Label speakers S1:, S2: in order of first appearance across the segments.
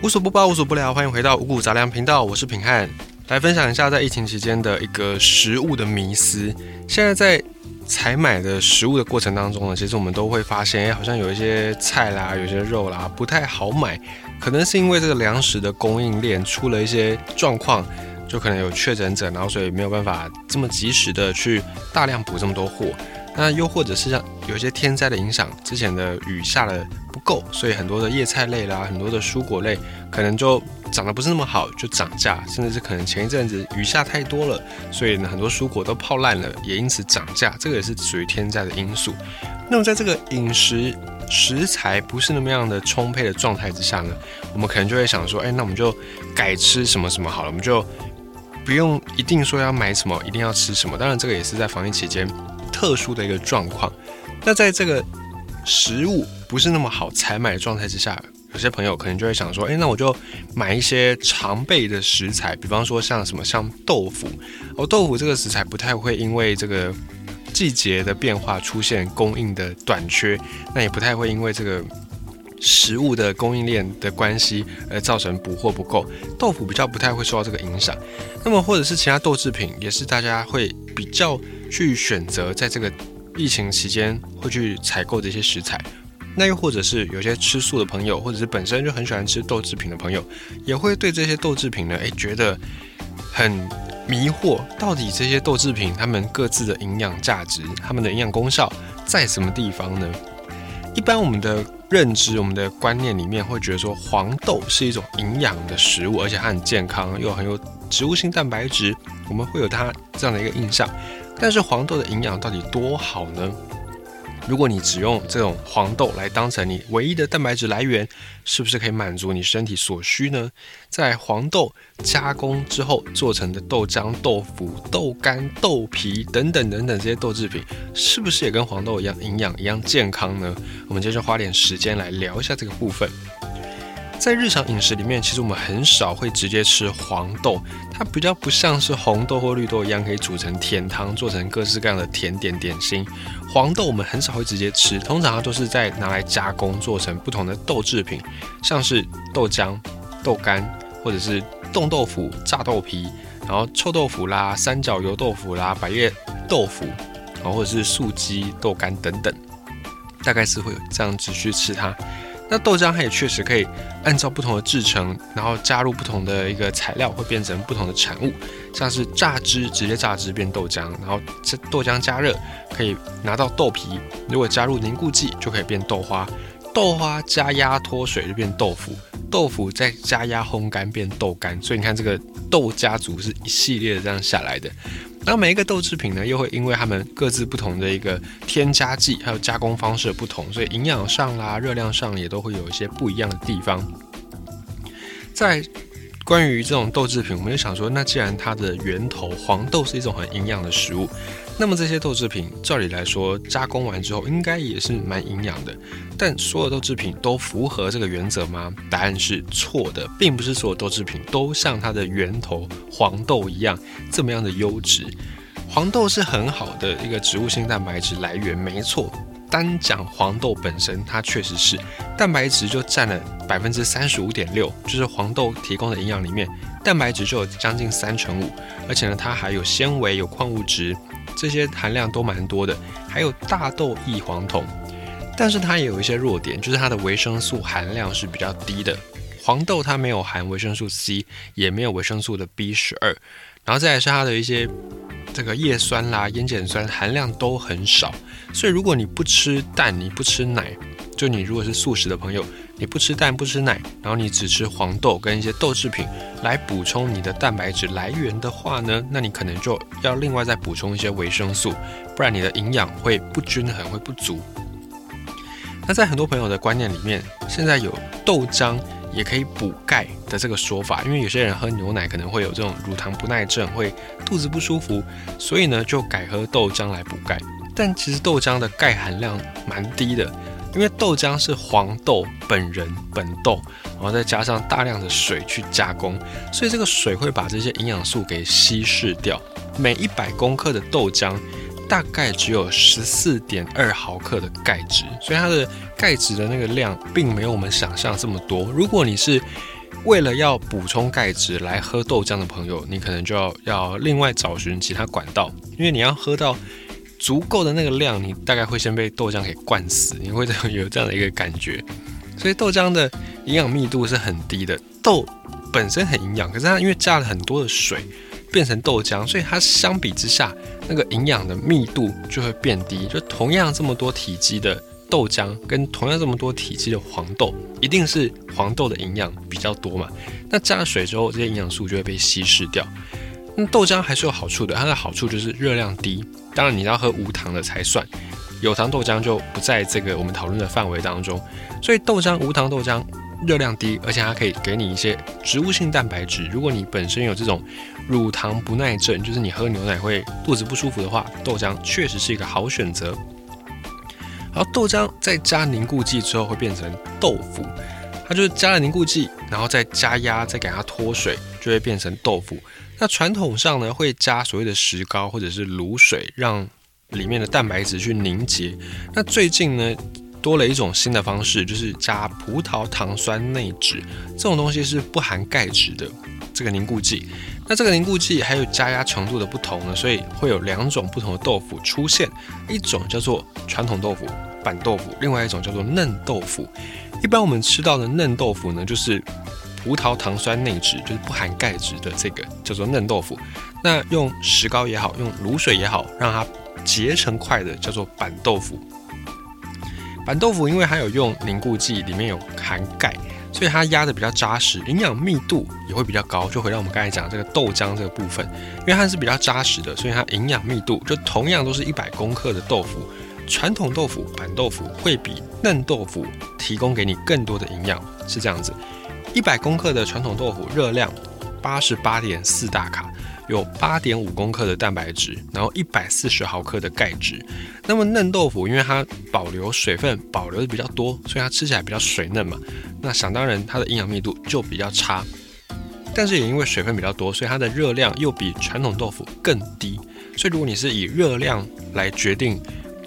S1: 无所不包，无所不聊，欢迎回到五谷杂粮频道，我是品汉，来分享一下在疫情期间的一个食物的迷思。现在在采买的食物的过程当中呢，其实我们都会发现，哎，好像有一些菜啦，有些肉啦，不太好买，可能是因为这个粮食的供应链出了一些状况，就可能有确诊者，然后所以没有办法这么及时的去大量补这么多货。那又或者是像有一些天灾的影响，之前的雨下的不够，所以很多的叶菜类啦，很多的蔬果类可能就长得不是那么好，就涨价，甚至是可能前一阵子雨下太多了，所以呢很多蔬果都泡烂了，也因此涨价，这个也是属于天灾的因素。那么在这个饮食食材不是那么样的充沛的状态之下呢，我们可能就会想说，哎，那我们就改吃什么什么好了，我们就不用一定说要买什么，一定要吃什么。当然这个也是在防疫期间。特殊的一个状况，那在这个食物不是那么好采买的状态之下，有些朋友可能就会想说，哎，那我就买一些常备的食材，比方说像什么像豆腐，哦，豆腐这个食材不太会因为这个季节的变化出现供应的短缺，那也不太会因为这个食物的供应链的关系而造成补货不够，豆腐比较不太会受到这个影响。那么或者是其他豆制品，也是大家会比较。去选择在这个疫情期间会去采购这些食材，那又或者是有些吃素的朋友，或者是本身就很喜欢吃豆制品的朋友，也会对这些豆制品呢，诶觉得很迷惑，到底这些豆制品它们各自的营养价值、它们的营养功效在什么地方呢？一般我们的认知、我们的观念里面会觉得说，黄豆是一种营养的食物，而且它很健康，又很有植物性蛋白质，我们会有它这样的一个印象。但是黄豆的营养到底多好呢？如果你只用这种黄豆来当成你唯一的蛋白质来源，是不是可以满足你身体所需呢？在黄豆加工之后做成的豆浆、豆腐、豆干、豆皮等等等等这些豆制品，是不是也跟黄豆一样营养、一样健康呢？我们接着花点时间来聊一下这个部分。在日常饮食里面，其实我们很少会直接吃黄豆，它比较不像是红豆或绿豆一样可以煮成甜汤，做成各式各样的甜点点心。黄豆我们很少会直接吃，通常它都是在拿来加工做成不同的豆制品，像是豆浆、豆干，或者是冻豆腐、炸豆皮，然后臭豆腐啦、三角油豆腐啦、百叶豆腐，然后或者是素鸡豆干等等，大概是会有这样子去吃它。那豆浆它也确实可以按照不同的制成，然后加入不同的一个材料，会变成不同的产物。像是榨汁，直接榨汁变豆浆，然后这豆浆加热可以拿到豆皮，如果加入凝固剂就可以变豆花，豆花加压脱水就变豆腐，豆腐再加压烘干变豆干。所以你看这个豆家族是一系列这样下来的。那每一个豆制品呢，又会因为它们各自不同的一个添加剂，还有加工方式的不同，所以营养上啦、热量上也都会有一些不一样的地方。在关于这种豆制品，我们就想说，那既然它的源头黄豆是一种很营养的食物。那么这些豆制品，照理来说，加工完之后应该也是蛮营养的。但所有豆制品都符合这个原则吗？答案是错的，并不是所有豆制品都像它的源头黄豆一样这么样的优质。黄豆是很好的一个植物性蛋白质来源，没错。单讲黄豆本身，它确实是蛋白质就占了百分之三十五点六，就是黄豆提供的营养里面，蛋白质就有将近三成五，而且呢，它还有纤维、有矿物质。这些含量都蛮多的，还有大豆异黄酮，但是它也有一些弱点，就是它的维生素含量是比较低的。黄豆它没有含维生素 C，也没有维生素的 B 十二，然后再来是它的一些这个叶酸啦、烟碱酸含量都很少，所以如果你不吃蛋，你不吃奶，就你如果是素食的朋友。你不吃蛋不吃奶，然后你只吃黄豆跟一些豆制品来补充你的蛋白质来源的话呢，那你可能就要另外再补充一些维生素，不然你的营养会不均衡，会不足。那在很多朋友的观念里面，现在有豆浆也可以补钙的这个说法，因为有些人喝牛奶可能会有这种乳糖不耐症，会肚子不舒服，所以呢就改喝豆浆来补钙。但其实豆浆的钙含量蛮低的。因为豆浆是黄豆本人本豆，然后再加上大量的水去加工，所以这个水会把这些营养素给稀释掉。每一百公克的豆浆大概只有十四点二毫克的钙质，所以它的钙质的那个量并没有我们想象这么多。如果你是为了要补充钙质来喝豆浆的朋友，你可能就要要另外找寻其他管道，因为你要喝到足够的那个量，你大概会先被豆浆给灌死，你会有这样的一个感觉。所以豆浆的营养密度是很低的，豆本身很营养，可是它因为加了很多的水变成豆浆，所以它相比之下那个营养的密度就会变低。就同样这么多体积的豆浆，跟同样这么多体积的黄豆，一定是黄豆的营养比较多嘛？那加了水之后，这些营养素就会被稀释掉。那豆浆还是有好处的，它的好处就是热量低，当然你要喝无糖的才算。有糖豆浆就不在这个我们讨论的范围当中，所以豆浆无糖豆浆热量低，而且它可以给你一些植物性蛋白质。如果你本身有这种乳糖不耐症，就是你喝牛奶会肚子不舒服的话，豆浆确实是一个好选择。然后豆浆再加凝固剂之后会变成豆腐，它就是加了凝固剂，然后再加压，再给它脱水，就会变成豆腐。那传统上呢会加所谓的石膏或者是卤水，让里面的蛋白质去凝结。那最近呢，多了一种新的方式，就是加葡萄糖酸内酯，这种东西是不含钙质的这个凝固剂。那这个凝固剂还有加压程度的不同呢，所以会有两种不同的豆腐出现，一种叫做传统豆腐板豆腐，另外一种叫做嫩豆腐。一般我们吃到的嫩豆腐呢，就是葡萄糖酸内酯，就是不含钙质的这个叫做嫩豆腐。那用石膏也好，用卤水也好，让它结成块的叫做板豆腐。板豆腐因为它有用凝固剂，里面有含钙，所以它压的比较扎实，营养密度也会比较高。就回到我们刚才讲这个豆浆这个部分，因为它是比较扎实的，所以它营养密度就同样都是一百公克的豆腐，传统豆腐板豆腐会比嫩豆腐提供给你更多的营养，是这样子。一百公克的传统豆腐热量八十八点四大卡。有八点五公克的蛋白质，然后一百四十毫克的钙质。那么嫩豆腐，因为它保留水分保留的比较多，所以它吃起来比较水嫩嘛。那想当然，它的营养密度就比较差。但是也因为水分比较多，所以它的热量又比传统豆腐更低。所以如果你是以热量来决定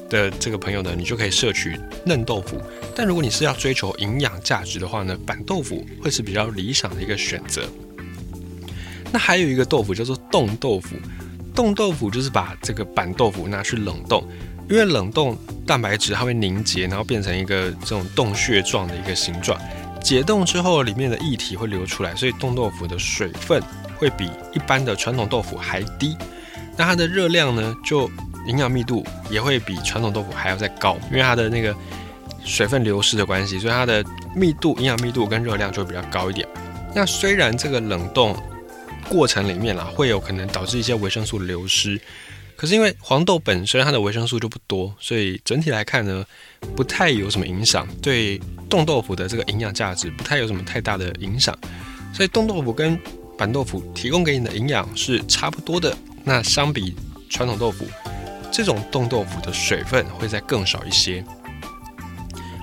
S1: 的这个朋友呢，你就可以摄取嫩豆腐。但如果你是要追求营养价值的话呢，板豆腐会是比较理想的一个选择。那还有一个豆腐叫做冻豆腐，冻豆腐就是把这个板豆腐拿去冷冻，因为冷冻蛋白质它会凝结，然后变成一个这种洞穴状的一个形状，解冻之后里面的液体会流出来，所以冻豆腐的水分会比一般的传统豆腐还低，那它的热量呢，就营养密度也会比传统豆腐还要再高，因为它的那个水分流失的关系，所以它的密度、营养密度跟热量就会比较高一点。那虽然这个冷冻，过程里面啦，会有可能导致一些维生素流失。可是因为黄豆本身它的维生素就不多，所以整体来看呢，不太有什么影响，对冻豆腐的这个营养价值不太有什么太大的影响。所以冻豆腐跟板豆腐提供给你的营养是差不多的。那相比传统豆腐，这种冻豆腐的水分会再更少一些。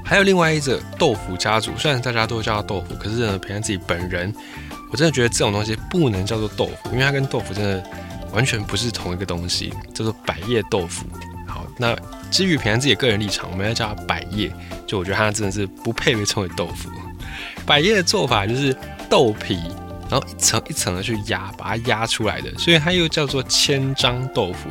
S1: 还有另外一种豆腐家族，虽然大家都叫它豆腐，可是呢，培养自己本人。我真的觉得这种东西不能叫做豆腐，因为它跟豆腐真的完全不是同一个东西，叫做百叶豆腐。好，那基于平安自己的个人立场，我们要叫它百叶，就我觉得它真的是不配被称为豆腐。百叶的做法就是豆皮，然后一层一层的去压，把它压出来的，所以它又叫做千张豆腐。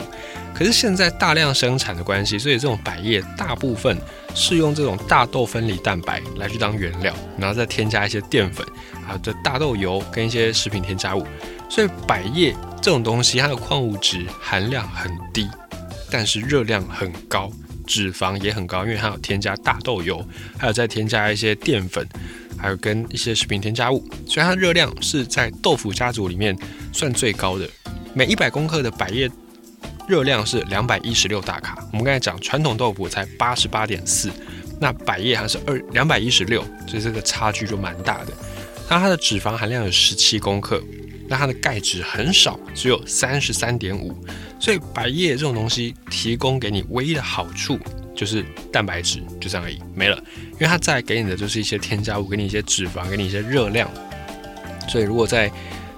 S1: 可是现在大量生产的关系，所以这种百叶大部分是用这种大豆分离蛋白来去当原料，然后再添加一些淀粉。还有这大豆油跟一些食品添加物，所以百叶这种东西，它的矿物质含量很低，但是热量很高，脂肪也很高，因为它有添加大豆油，还有再添加一些淀粉，还有跟一些食品添加物，所以它热量是在豆腐家族里面算最高的。每一百公克的百叶热量是两百一十六大卡。我们刚才讲传统豆腐才八十八点四，那百叶还是二两百一十六，所以这个差距就蛮大的。那它的脂肪含量有十七公克，那它的钙质很少，只有三十三点五，所以百叶这种东西提供给你唯一的好处就是蛋白质，就这样而已，没了。因为它再给你的就是一些添加物，给你一些脂肪，给你一些热量。所以如果在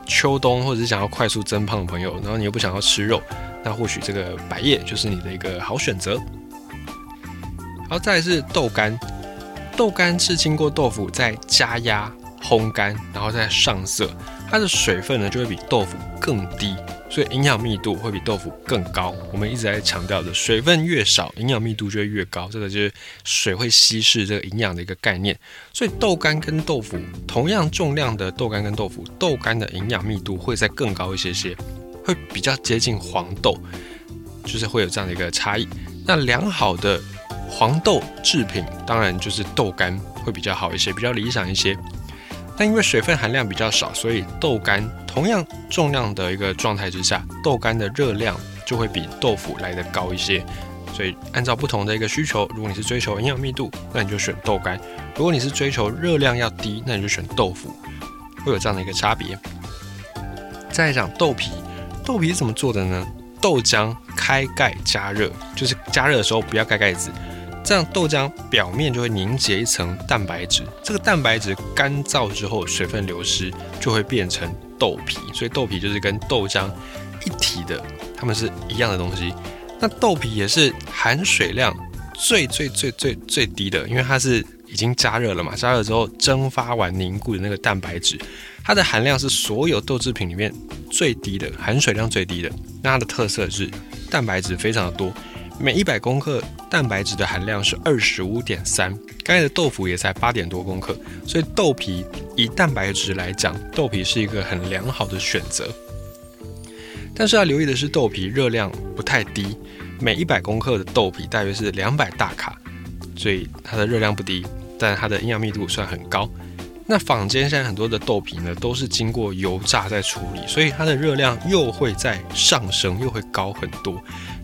S1: 秋冬或者是想要快速增胖的朋友，然后你又不想要吃肉，那或许这个百叶就是你的一个好选择。然后，再是豆干，豆干是经过豆腐再加压。烘干，然后再上色，它的水分呢就会比豆腐更低，所以营养密度会比豆腐更高。我们一直在强调的，水分越少，营养密度就会越高。这个就是水会稀释这个营养的一个概念。所以豆干跟豆腐同样重量的豆干跟豆腐，豆干的营养密度会再更高一些些，会比较接近黄豆，就是会有这样的一个差异。那良好的黄豆制品，当然就是豆干会比较好一些，比较理想一些。但因为水分含量比较少，所以豆干同样重量的一个状态之下，豆干的热量就会比豆腐来的高一些。所以按照不同的一个需求，如果你是追求营养密度，那你就选豆干；如果你是追求热量要低，那你就选豆腐。会有这样的一个差别。再来讲豆皮，豆皮怎么做的呢？豆浆开盖加热，就是加热的时候不要盖盖子。这样豆浆表面就会凝结一层蛋白质，这个蛋白质干燥之后水分流失就会变成豆皮，所以豆皮就是跟豆浆一体的，它们是一样的东西。那豆皮也是含水量最最最最最低的，因为它是已经加热了嘛，加热之后蒸发完凝固的那个蛋白质，它的含量是所有豆制品里面最低的，含水量最低的。那它的特色是蛋白质非常的多。每一百公克蛋白质的含量是二十五点三，刚才的豆腐也才八点多公克，所以豆皮以蛋白质来讲，豆皮是一个很良好的选择。但是要留意的是，豆皮热量不太低，每一百公克的豆皮大约是两百大卡，所以它的热量不低，但它的营养密度算很高。那坊间现在很多的豆皮呢，都是经过油炸在处理，所以它的热量又会再上升，又会高很多。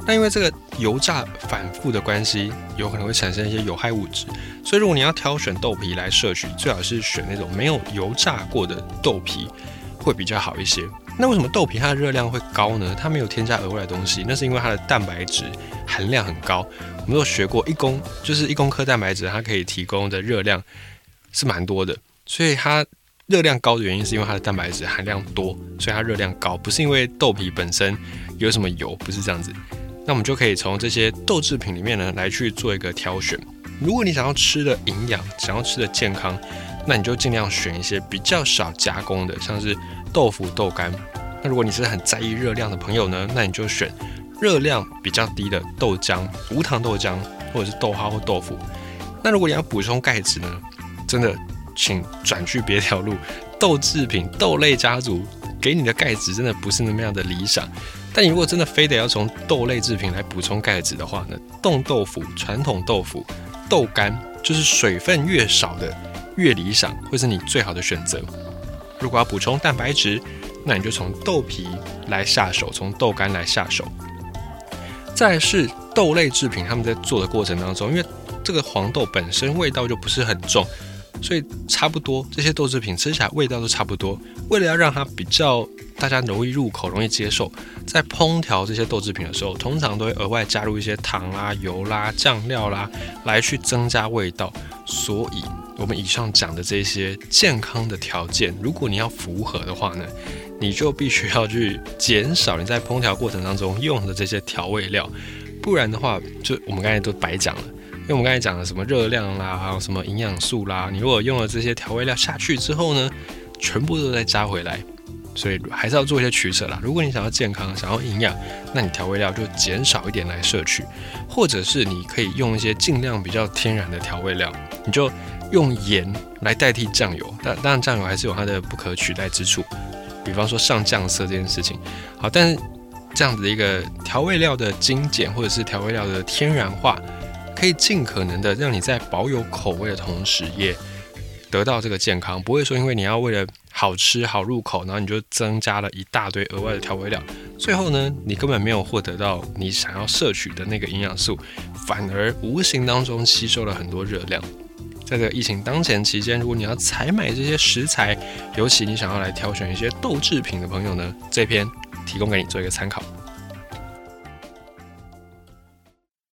S1: 那因为这个油炸反复的关系，有可能会产生一些有害物质，所以如果你要挑选豆皮来摄取，最好是选那种没有油炸过的豆皮，会比较好一些。那为什么豆皮它的热量会高呢？它没有添加额外的东西，那是因为它的蛋白质含量很高。我们都学过，一公就是一公克蛋白质，它可以提供的热量是蛮多的，所以它热量高的原因是因为它的蛋白质含量多，所以它热量高，不是因为豆皮本身有什么油，不是这样子。那我们就可以从这些豆制品里面呢来去做一个挑选。如果你想要吃的营养，想要吃的健康，那你就尽量选一些比较少加工的，像是豆腐、豆干。那如果你是很在意热量的朋友呢，那你就选热量比较低的豆浆、无糖豆浆，或者是豆花或豆腐。那如果你要补充钙质呢，真的请转去别条路。豆制品、豆类家族给你的钙质真的不是那么样的理想。但你如果真的非得要从豆类制品来补充钙质的话呢，冻豆腐、传统豆腐、豆干，就是水分越少的越理想，会是你最好的选择。如果要补充蛋白质，那你就从豆皮来下手，从豆干来下手。再是豆类制品，他们在做的过程当中，因为这个黄豆本身味道就不是很重。所以差不多，这些豆制品吃起来味道都差不多。为了要让它比较大家容易入口、容易接受，在烹调这些豆制品的时候，通常都会额外加入一些糖啦、油啦、酱料啦，来去增加味道。所以，我们以上讲的这些健康的条件，如果你要符合的话呢，你就必须要去减少你在烹调过程当中用的这些调味料，不然的话，就我们刚才都白讲了。因为我们刚才讲的什么热量啦，还有什么营养素啦，你如果用了这些调味料下去之后呢，全部都再加回来，所以还是要做一些取舍啦。如果你想要健康，想要营养，那你调味料就减少一点来摄取，或者是你可以用一些尽量比较天然的调味料，你就用盐来代替酱油。但当然酱油还是有它的不可取代之处，比方说上酱色这件事情。好，但是这样子的一个调味料的精简，或者是调味料的天然化。可以尽可能的让你在保有口味的同时，也得到这个健康。不会说因为你要为了好吃好入口，然后你就增加了一大堆额外的调味料，最后呢，你根本没有获得到你想要摄取的那个营养素，反而无形当中吸收了很多热量。在这个疫情当前期间，如果你要采买这些食材，尤其你想要来挑选一些豆制品的朋友呢，这篇提供给你做一个参考。